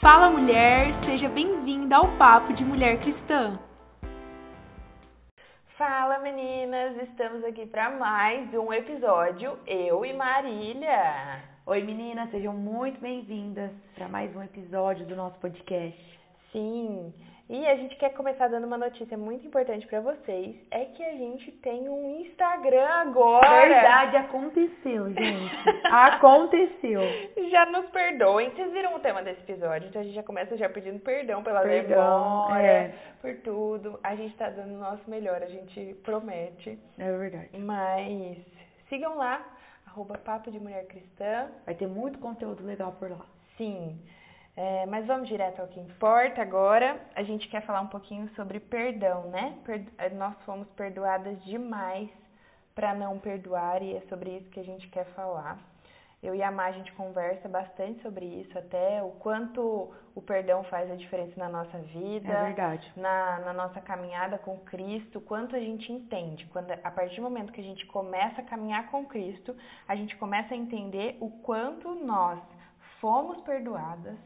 Fala mulher, seja bem-vinda ao Papo de Mulher Cristã. Fala meninas, estamos aqui para mais um episódio, eu e Marília. Oi meninas, sejam muito bem-vindas para mais um episódio do nosso podcast. Sim, e a gente quer começar dando uma notícia muito importante para vocês, é que a gente tem um Instagram agora. Verdade, aconteceu, gente. aconteceu. Já nos perdoem. Vocês viram o tema desse episódio, então a gente já começa já pedindo perdão pela Perdão, demora, é. por tudo. A gente tá dando o nosso melhor, a gente promete. É verdade. Mas sigam lá, arroba Papo de Mulher Cristã. Vai ter muito conteúdo legal por lá. Sim. É, mas vamos direto ao que importa agora. A gente quer falar um pouquinho sobre perdão, né? Per- eh, nós fomos perdoadas demais para não perdoar e é sobre isso que a gente quer falar. Eu e a Má, a gente conversa bastante sobre isso, até o quanto o perdão faz a diferença na nossa vida É verdade. na, na nossa caminhada com Cristo, quanto a gente entende. Quando, a partir do momento que a gente começa a caminhar com Cristo, a gente começa a entender o quanto nós fomos perdoadas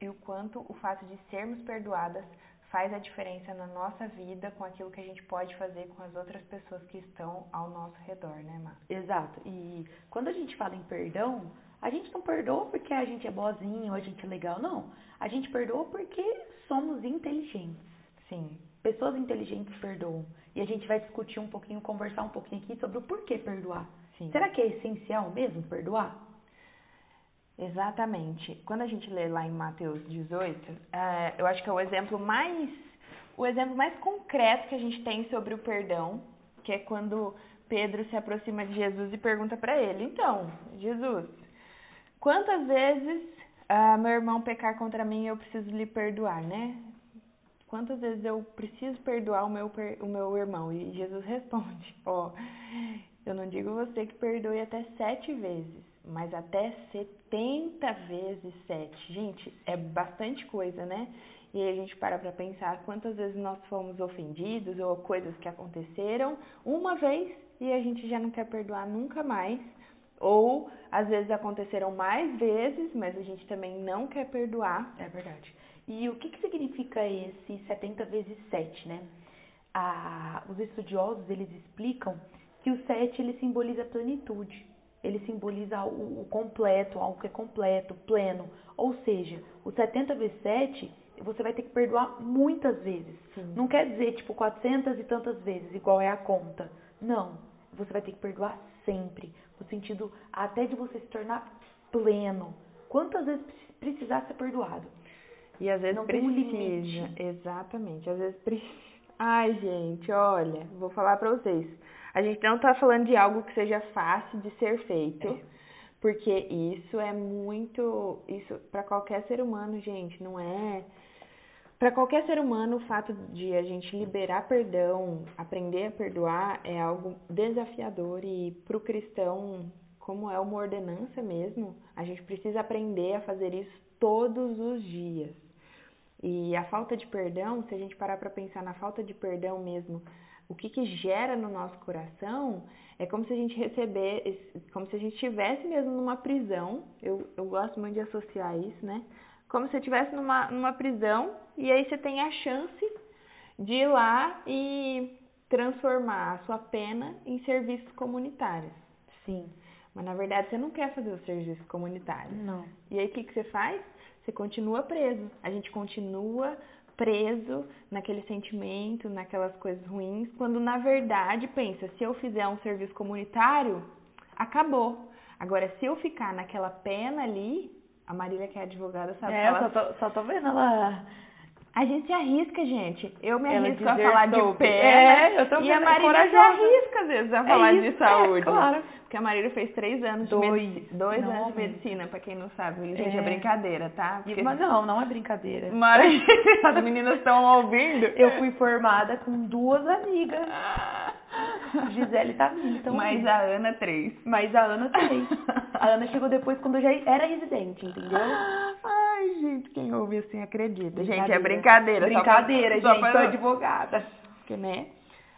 e o quanto o fato de sermos perdoadas faz a diferença na nossa vida com aquilo que a gente pode fazer com as outras pessoas que estão ao nosso redor, né, Má? Exato. E quando a gente fala em perdão, a gente não perdoa porque a gente é boazinho ou a gente é legal, não. A gente perdoa porque somos inteligentes. Sim. Pessoas inteligentes perdoam. E a gente vai discutir um pouquinho, conversar um pouquinho aqui sobre o porquê perdoar. Sim. Será que é essencial mesmo perdoar? Exatamente. Quando a gente lê lá em Mateus 18, é, eu acho que é o exemplo mais o exemplo mais concreto que a gente tem sobre o perdão, que é quando Pedro se aproxima de Jesus e pergunta para ele: Então, Jesus, quantas vezes ah, meu irmão pecar contra mim eu preciso lhe perdoar, né? Quantas vezes eu preciso perdoar o meu, o meu irmão? E Jesus responde: Ó, eu não digo você que perdoe até sete vezes, mas até 70 vezes sete. Gente, é bastante coisa, né? E aí a gente para pra pensar quantas vezes nós fomos ofendidos ou coisas que aconteceram uma vez e a gente já não quer perdoar nunca mais. Ou às vezes aconteceram mais vezes, mas a gente também não quer perdoar. É verdade. E o que, que significa esse 70 vezes 7, né? Ah, os estudiosos, eles explicam que o 7, ele simboliza a plenitude. Ele simboliza o, completo, algo que é completo, pleno. Ou seja, o 70 vezes 7, você vai ter que perdoar muitas vezes. Sim. Não quer dizer, tipo, 400 e tantas vezes, igual é a conta. Não. Você vai ter que perdoar sempre. No sentido até de você se tornar pleno. Quantas vezes precisar ser perdoado? E às vezes Não tem um precisa. limite. Exatamente, às vezes precisa. Ai, gente, olha, vou falar pra vocês. A gente não tá falando de algo que seja fácil de ser feito, É. porque isso é muito, isso para qualquer ser humano, gente, não é Para qualquer ser humano, o fato de a gente liberar perdão, aprender a perdoar é algo desafiador e para o cristão, como é uma ordenança mesmo, a gente precisa aprender a fazer isso todos os dias. E a falta de perdão, se a gente parar para pensar na falta de perdão mesmo, o que, que gera no nosso coração é como se a gente receber, como se a gente estivesse mesmo numa prisão. Eu, eu gosto muito de associar isso, né? Como se você estivesse numa, numa prisão e aí você tem a chance de ir lá e transformar a sua pena em serviços comunitários. Sim. Mas na verdade você não quer fazer o serviço comunitário. Não. E aí o que, que você faz? Você continua preso. A gente continua preso naquele sentimento, naquelas coisas ruins, quando na verdade pensa, se eu fizer um serviço comunitário, acabou. Agora, se eu ficar naquela pena ali, a Marília que é advogada sabe É, que ela... só tô, só tô vendo ela. A gente se arrisca, gente. Eu me arrisco a falar de pena. É, eu tô E a é Marília se arrisca, às vezes, a falar isso, de saúde. É, claro. Porque a Marília fez três anos Dois. de medicina. Dois Não, anos de medicina, pra quem não sabe. Gente, é, É. brincadeira, tá? Porque... Mas não, não é brincadeira. Mas as meninas estão ouvindo. Eu fui formada com duas amigas. Gisele e Tamir. Então, Mas a Ana, três. Mas a Ana também. A Ana chegou depois quando eu já era residente, entendeu? Ai, gente, quem ouve assim acredita. Gente, é Brincadeira. brincadeira. só pra- só gente. pra- Sou advogada. que, né?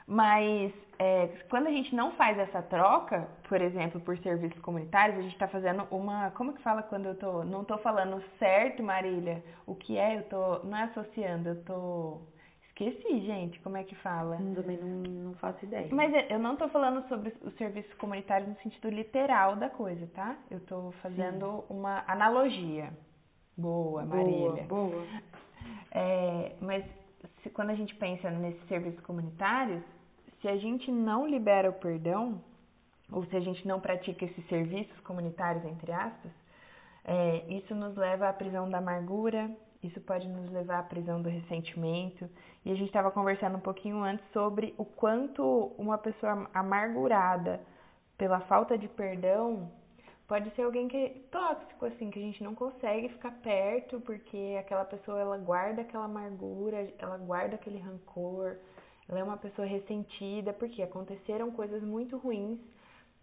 Mas é, quando a gente não faz essa troca, por exemplo, por serviços comunitários, a gente está fazendo uma. Como que fala quando eu tô. Não estou falando certo, Marília? O que é? Eu tô. Não é associando, eu tô. Esqueci, gente, como é que fala? Também não, não faço ideia. Mas eu não estou falando sobre os serviços comunitários no sentido literal da coisa, tá? Eu estou fazendo Sim. uma analogia. Boa, Marília. Boa, boa. É, mas se, quando a gente pensa nesses serviços comunitários, se a gente não libera o perdão, ou se a gente não pratica esses serviços comunitários, entre aspas, é, isso nos leva à prisão da amargura, isso pode nos levar à prisão do ressentimento. E a gente estava conversando um pouquinho antes sobre o quanto uma pessoa amargurada pela falta de perdão pode ser alguém que é tóxico, assim, que a gente não consegue ficar perto porque aquela pessoa ela guarda aquela amargura, ela guarda aquele rancor, ela é uma pessoa ressentida porque aconteceram coisas muito ruins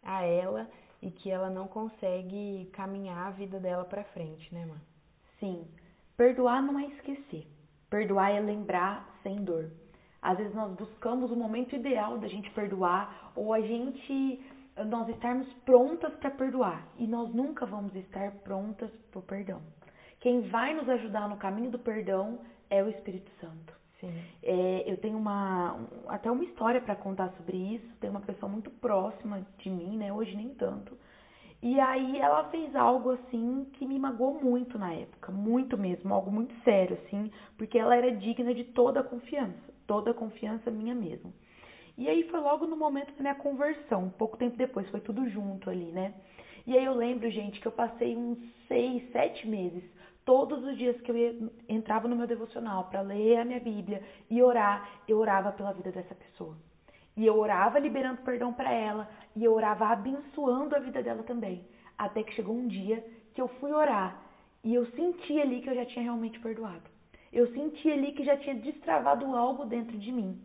a ela e que ela não consegue caminhar a vida dela para frente, né, mãe? Sim. Perdoar não é esquecer. Perdoar é lembrar sem dor. Às vezes nós buscamos o momento ideal da gente perdoar ou a gente nós estarmos prontas para perdoar e nós nunca vamos estar prontas para o perdão. Quem vai nos ajudar no caminho do perdão é o Espírito Santo. É, eu tenho uma até uma história para contar sobre isso. Tem uma pessoa muito próxima de mim, né? Hoje nem tanto. E aí ela fez algo assim que me magoou muito na época, muito mesmo, algo muito sério assim, porque ela era digna de toda a confiança, toda a confiança minha mesmo. E aí foi logo no momento da minha conversão, pouco tempo depois, foi tudo junto ali, né? E aí eu lembro, gente, que eu passei uns seis, sete meses, todos os dias que eu ia, entrava no meu devocional para ler a minha Bíblia e orar, eu orava pela vida dessa pessoa. E eu orava liberando perdão para ela, e eu orava abençoando a vida dela também. Até que chegou um dia que eu fui orar e eu senti ali que eu já tinha realmente perdoado. Eu senti ali que já tinha destravado algo dentro de mim.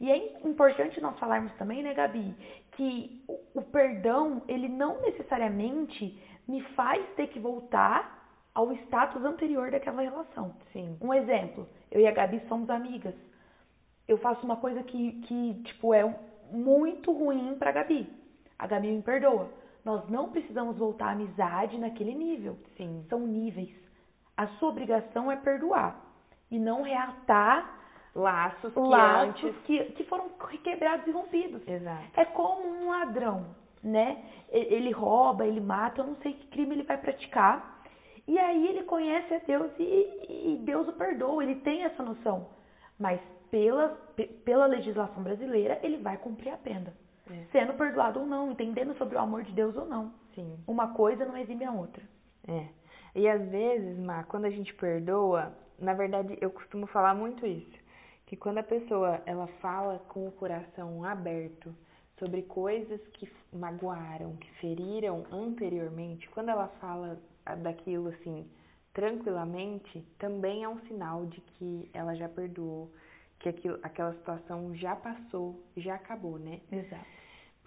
E é importante nós falarmos também, né, Gabi, que o, perdão, ele não necessariamente me faz ter que voltar ao status anterior daquela relação. Sim. Um exemplo, eu e a Gabi somos amigas. Eu faço uma coisa que, que tipo, é muito ruim pra Gabi. A Gabi me perdoa. Nós não precisamos voltar à amizade naquele nível. Sim. São níveis. A sua obrigação é perdoar e não reatar laços que laços antes... que, que foram quebrados e rompidos. Exato. É como um ladrão, né? Ele rouba, ele mata, eu não sei que crime ele vai praticar. E aí ele conhece a Deus e, e Deus o perdoa, ele tem essa noção. Mas pela, pela legislação brasileira, ele vai cumprir a pena. É. Sendo perdoado ou não, entendendo sobre o amor de Deus ou não. Sim. Uma coisa não exime a outra. É. E às vezes, Má, quando a gente perdoa, na verdade eu costumo falar muito isso que quando a pessoa ela fala com o coração aberto sobre coisas que magoaram, que feriram anteriormente, quando ela fala daquilo assim tranquilamente, também é um sinal de que ela já perdoou, que aquilo, aquela situação já passou, já acabou, né? Exato.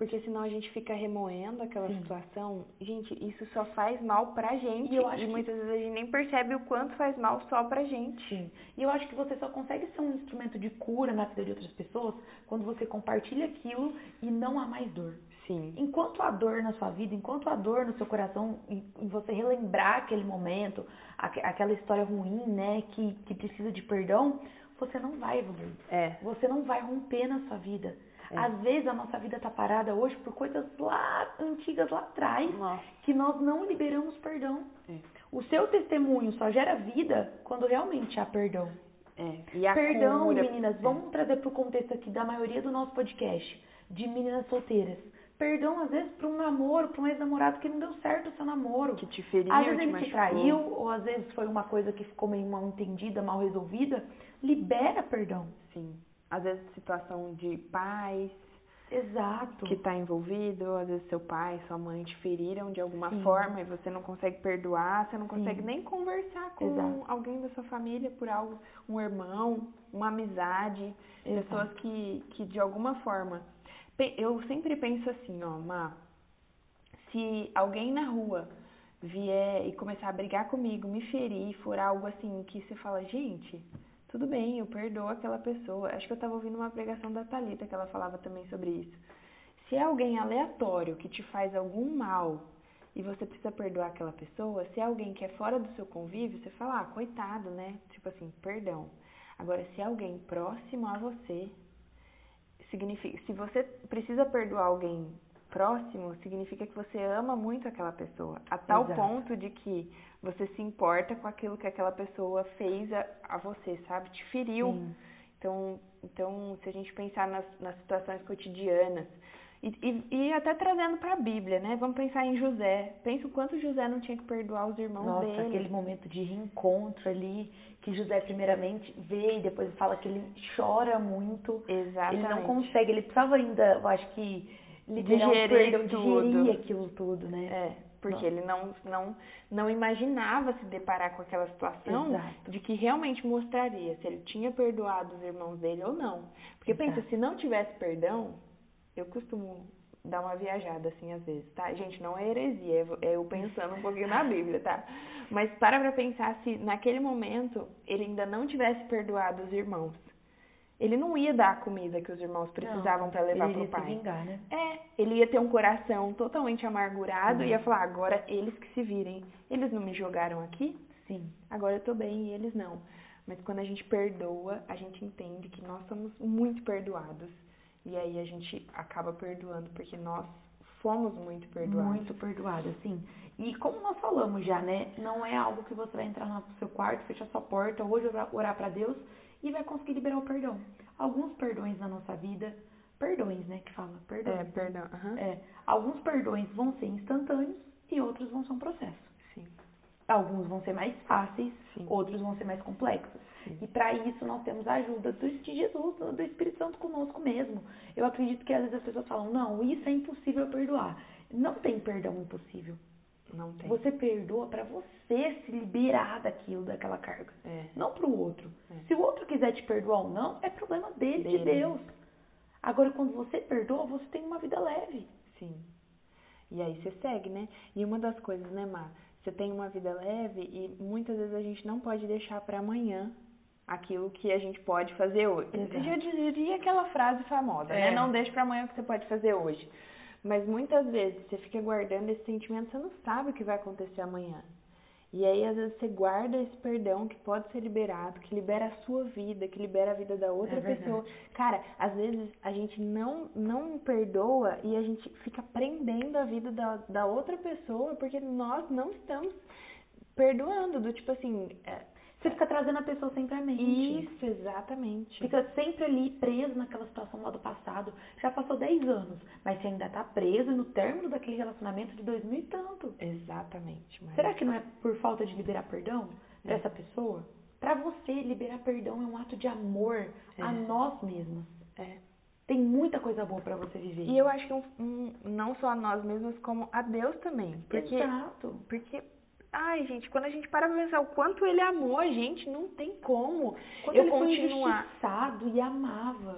Porque senão a gente fica remoendo aquela Sim. situação. Gente, isso só faz mal pra gente. E, eu acho e que... muitas vezes a gente nem percebe o quanto faz mal só pra gente. Sim. E eu acho que você só consegue ser um instrumento de cura na vida de outras pessoas quando você compartilha aquilo e não há mais dor. Sim. Enquanto há dor na sua vida, enquanto há dor no seu coração, em, você relembrar aquele momento, aquela história ruim, né, que, que precisa de perdão, você não vai evoluir. É. Você não vai romper na sua vida. É. Às vezes a nossa vida está parada hoje por coisas lá antigas lá atrás nossa. que nós não liberamos perdão. É. O seu testemunho só gera vida quando realmente há perdão. É. Perdão, cura... meninas, vamos trazer para o contexto aqui da maioria do nosso podcast, de meninas solteiras. Perdão, às vezes, para um namoro, para um ex-namorado que não deu certo o seu namoro. Que te feriu, Às vezes te ele machucou. te traiu, ou às vezes foi uma coisa que ficou meio mal entendida, mal resolvida. Libera perdão. Sim às vezes situação de pais Exato. que está envolvido, às vezes seu pai, sua mãe te feriram de alguma Sim. forma e você não consegue perdoar, você não consegue Sim. nem conversar com Exato. alguém da sua família por algo, um irmão, uma amizade, Exato. pessoas que, que de alguma forma. Eu sempre penso assim, ó, Má, se alguém na rua vier e começar a brigar comigo, me ferir, for algo assim que você fala, gente, tudo bem, eu perdoo aquela pessoa. Acho que eu estava ouvindo uma pregação da Talita que ela falava também sobre isso. Se é alguém aleatório que te faz algum mal e você precisa perdoar aquela pessoa, se é alguém que é fora do seu convívio, você fala, ah, coitado, né? Tipo assim, perdão. Agora, se é alguém próximo a você, significa, se você precisa perdoar alguém próximo, significa que você ama muito aquela pessoa, a tal Exato. ponto de que você se importa com aquilo que aquela pessoa fez a, a você, sabe? Te feriu. Sim. Então, então, se a gente pensar nas, nas situações cotidianas, e, e, e até trazendo para a Bíblia, né? Vamos pensar em José. Pensa o quanto José não tinha que perdoar os irmãos Nossa, dele. aquele momento de reencontro ali, que José primeiramente vê e depois fala que ele chora muito. Exatamente. Ele não consegue, ele precisava ainda, eu acho que, liberar um perdão, tudo. aquilo tudo, né? É, porque ele não, não, não imaginava se deparar com aquela situação Exato. de que realmente mostraria se ele tinha perdoado os irmãos dele ou não. Porque pensa, Exato. se não tivesse perdão, eu costumo dar uma viajada assim às vezes, tá? Gente, não é heresia, é eu pensando um pouquinho na Bíblia, tá? Mas para pra pensar se naquele momento ele ainda não tivesse perdoado os irmãos. Ele não ia dar a comida que os irmãos precisavam para levar pro iria pai. se vingar, né? É, ele ia ter um coração totalmente amargurado Uhum. e ia falar, agora eles que se virem. Eles não me jogaram aqui, Sim. agora eu tô bem e eles não. Mas quando a gente perdoa, a gente entende que nós somos muito perdoados. E aí a gente acaba perdoando porque nós fomos muito perdoados. Muito perdoado, assim. E como nós falamos já, né? Não é algo que você vai entrar no seu quarto, fechar sua porta, hoje orar para Deus e vai conseguir liberar o perdão. Alguns perdões na nossa vida, perdões, né? Que fala, perdões. É, perdão. aham. É, alguns perdões vão ser instantâneos e outros vão ser um processo. Sim. Alguns vão ser mais fáceis, Sim. outros vão ser mais complexos. Sim. E para isso nós temos a ajuda do, de Jesus, do, do Espírito Santo conosco mesmo. Eu acredito que às vezes as pessoas falam, não, isso é impossível perdoar. Não tem perdão impossível. Não tem. Você perdoa para você se liberar daquilo, daquela carga. É. Não pro outro. É. Se o outro quiser te perdoar ou não, é problema dele, de Dele. Deus. Agora, quando você perdoa, você tem uma vida leve. Sim. E aí você segue, né? E uma das coisas, né, Mar? Você tem uma vida leve e muitas vezes a gente não pode deixar para amanhã aquilo que a gente pode fazer hoje. Exato. Eu já diria aquela frase famosa, né? É. Não deixe para amanhã o que você pode fazer hoje. Mas muitas vezes você fica guardando esse sentimento, você não sabe o que vai acontecer amanhã. E aí, às vezes, você guarda esse perdão que pode ser liberado, que libera a sua vida, que libera a vida da outra É pessoa. Cara, às vezes a gente não, não perdoa e a gente fica prendendo a vida da, da outra pessoa porque nós não estamos perdoando. Do tipo assim. É, Você fica trazendo a pessoa sempre à mente. isso, exatamente. Fica sempre ali preso naquela situação lá do passado. Já passou 10 anos, mas você ainda tá preso no término daquele relacionamento de 2000 e tanto. Exatamente. Mas... Será que não é por falta de liberar perdão pra essa pessoa? Pra você, liberar perdão é um ato de amor a É. nós mesmos. É. Tem muita coisa boa pra você viver. E eu acho que um, um- não só a nós mesmos, como a Deus também. Porque Exato. Porque, ai, gente, quando a gente para pra pensar o quanto ele amou a gente, não tem como Quando eu ele foi continuar. injustiçado e amava.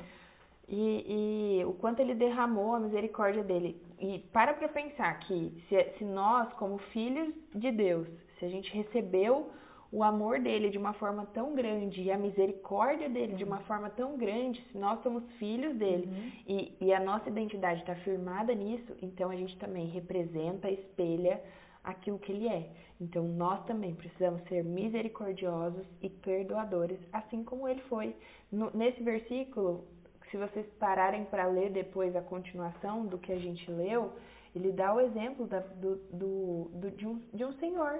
E, e o quanto ele derramou a misericórdia dele. E para pra pensar que se, se nós, como filhos de Deus, se a gente recebeu o amor dele de uma forma tão grande e a misericórdia dele de uma forma tão grande, se nós somos filhos dele Uhum. e, e a nossa identidade está firmada nisso, então a gente também representa, espelha aquilo que ele é. Então nós também precisamos ser misericordiosos e perdoadores, assim como ele foi. No- nesse versículo, se vocês pararem para ler depois a continuação do que a gente leu, ele dá o exemplo da- do, do- do- de, um, de um senhor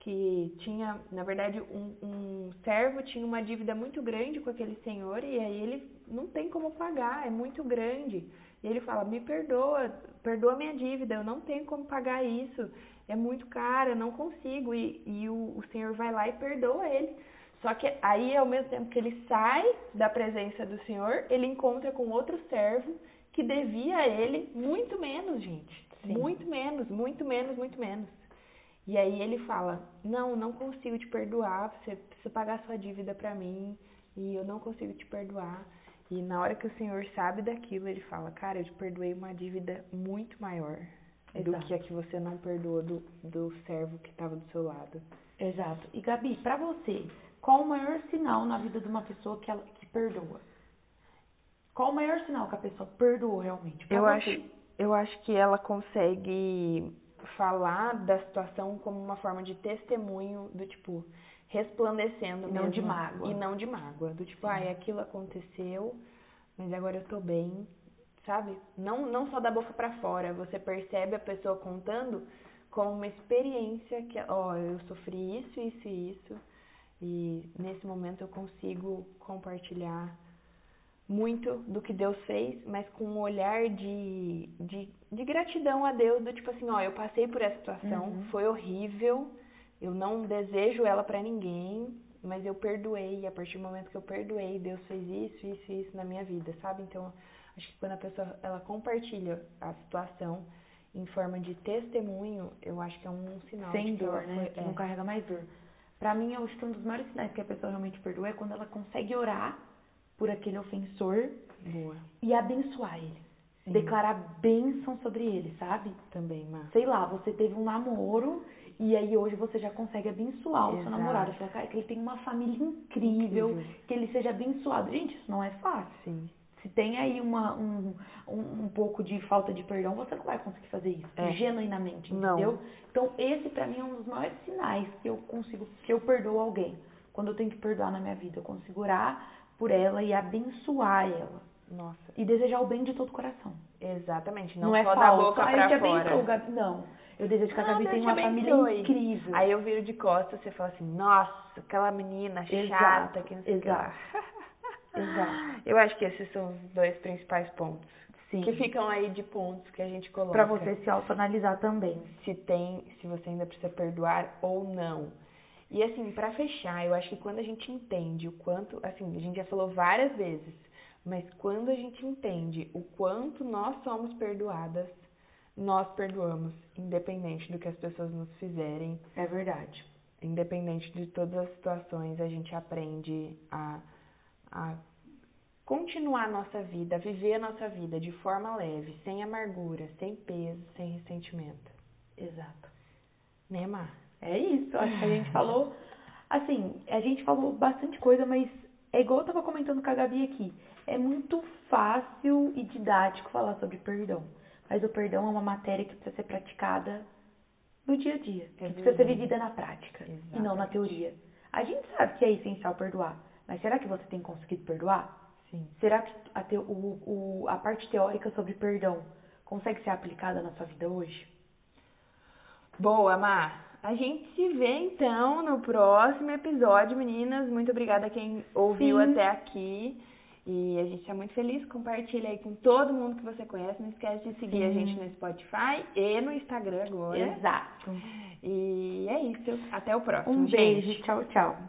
que tinha, na verdade, um, um servo tinha uma dívida muito grande com aquele senhor e aí ele não tem como pagar, é muito grande. E ele fala: Me perdoa, perdoa minha dívida, eu não tenho como pagar isso, é muito caro, eu não consigo. E, e o, o senhor vai lá e perdoa ele. Só que aí, ao mesmo tempo que ele sai da presença do senhor, ele encontra com outro servo que devia a ele muito menos, gente. Sim. Muito menos, muito menos, muito menos. E aí ele fala: Não, não consigo te perdoar, você precisa pagar sua dívida pra mim e eu não consigo te perdoar. E na hora que o Senhor sabe daquilo, ele fala: Cara, eu te perdoei uma dívida muito maior do Exato. que a que você não perdoou do, do servo que estava do seu lado. Exato. E Gabi, pra você, qual o maior sinal na vida de uma pessoa que, ela, que perdoa? Qual o maior sinal que a pessoa perdoou realmente? Pra Eu você. acho, eu acho que ela consegue falar da situação como uma forma de testemunho do tipo resplandecendo E não mesmo, de mágoa. e não de mágoa, do tipo, ai, aquilo aconteceu, mas agora eu tô bem, sabe? Não não só da boca pra fora, você percebe a pessoa contando como uma experiência que, ó, eu sofri isso, isso e isso, e nesse momento eu consigo compartilhar muito do que Deus fez, mas com um olhar de, de, de gratidão a Deus, do tipo assim, ó, eu passei por essa situação, Uhum. foi horrível, eu não desejo ela pra ninguém, mas eu perdoei, e a partir do momento que eu perdoei, Deus fez isso, isso e isso na minha vida, sabe? Então, acho que quando a pessoa ela compartilha a situação em forma de testemunho, eu acho que é um sinal Sem dor, né? foi- Que é. não carrega mais dor. Pra mim, eu acho que um dos maiores sinais que a pessoa realmente perdoa é quando ela consegue orar por aquele ofensor Boa. e abençoar ele. Sim. Declarar bênção sobre ele, sabe? Também, Má. Sei lá, você teve um namoro e aí hoje você já consegue abençoar o seu Exato. namorado. Falar, cara, que ele tem uma família incrível, Incrível. que ele seja abençoado. Gente, isso não é fácil. Sim. Se tem aí uma, um, um, um pouco de falta de perdão, você não vai conseguir fazer isso É. genuinamente, Não. entendeu? Então, esse pra mim é um dos maiores sinais que eu consigo, que eu perdoo alguém. Quando eu tenho que perdoar na minha vida, eu consigo orar por ela e abençoar ela. Nossa. E desejar o bem de todo o coração. Exatamente, não, Não, é só da boca ah, pra fora. Não. Eu desejo que a Gabi tenha te uma família incrível. Aí eu viro de costas, você fala assim, nossa, aquela menina chata, Exato, que não sei o que lá. Exato. Eu acho que esses são os dois principais pontos. Sim. Que ficam aí de pontos que a gente coloca. Pra você se autoanalisar também. Se tem, se você ainda precisa perdoar ou não. E assim, pra fechar, eu acho que quando a gente entende o quanto, assim, a gente já falou várias vezes, mas quando a gente entende o quanto nós somos perdoadas, nós perdoamos, independente do que as pessoas nos fizerem, É verdade. independente de todas as situações, a gente aprende a, a continuar a nossa vida, viver a nossa vida de forma leve, sem amargura, sem peso, sem ressentimento. Exato. Né, Mar? É isso, acho que a gente falou. Assim, a gente falou bastante coisa, mas é igual eu tava comentando com a Gabi aqui. É muito fácil e didático falar sobre perdão. Mas o perdão é uma matéria que precisa ser praticada no dia a dia. É que precisa ser vivida na prática e não na Exatamente. teoria. A gente sabe que é essencial perdoar. Mas será que você tem conseguido perdoar? Sim. Será que a, teo- o, o, a parte teórica sobre perdão consegue ser aplicada na sua vida hoje? Boa, Mar. A gente se vê então no próximo episódio, meninas. Muito obrigada a quem ouviu Sim. até aqui. E a gente está muito feliz. Compartilha aí com todo mundo que você conhece. Não esquece de seguir a Sim. gente no Spotify e no Instagram agora. Exato. E é isso. Até o próximo, Um gente. beijo. Tchau, tchau.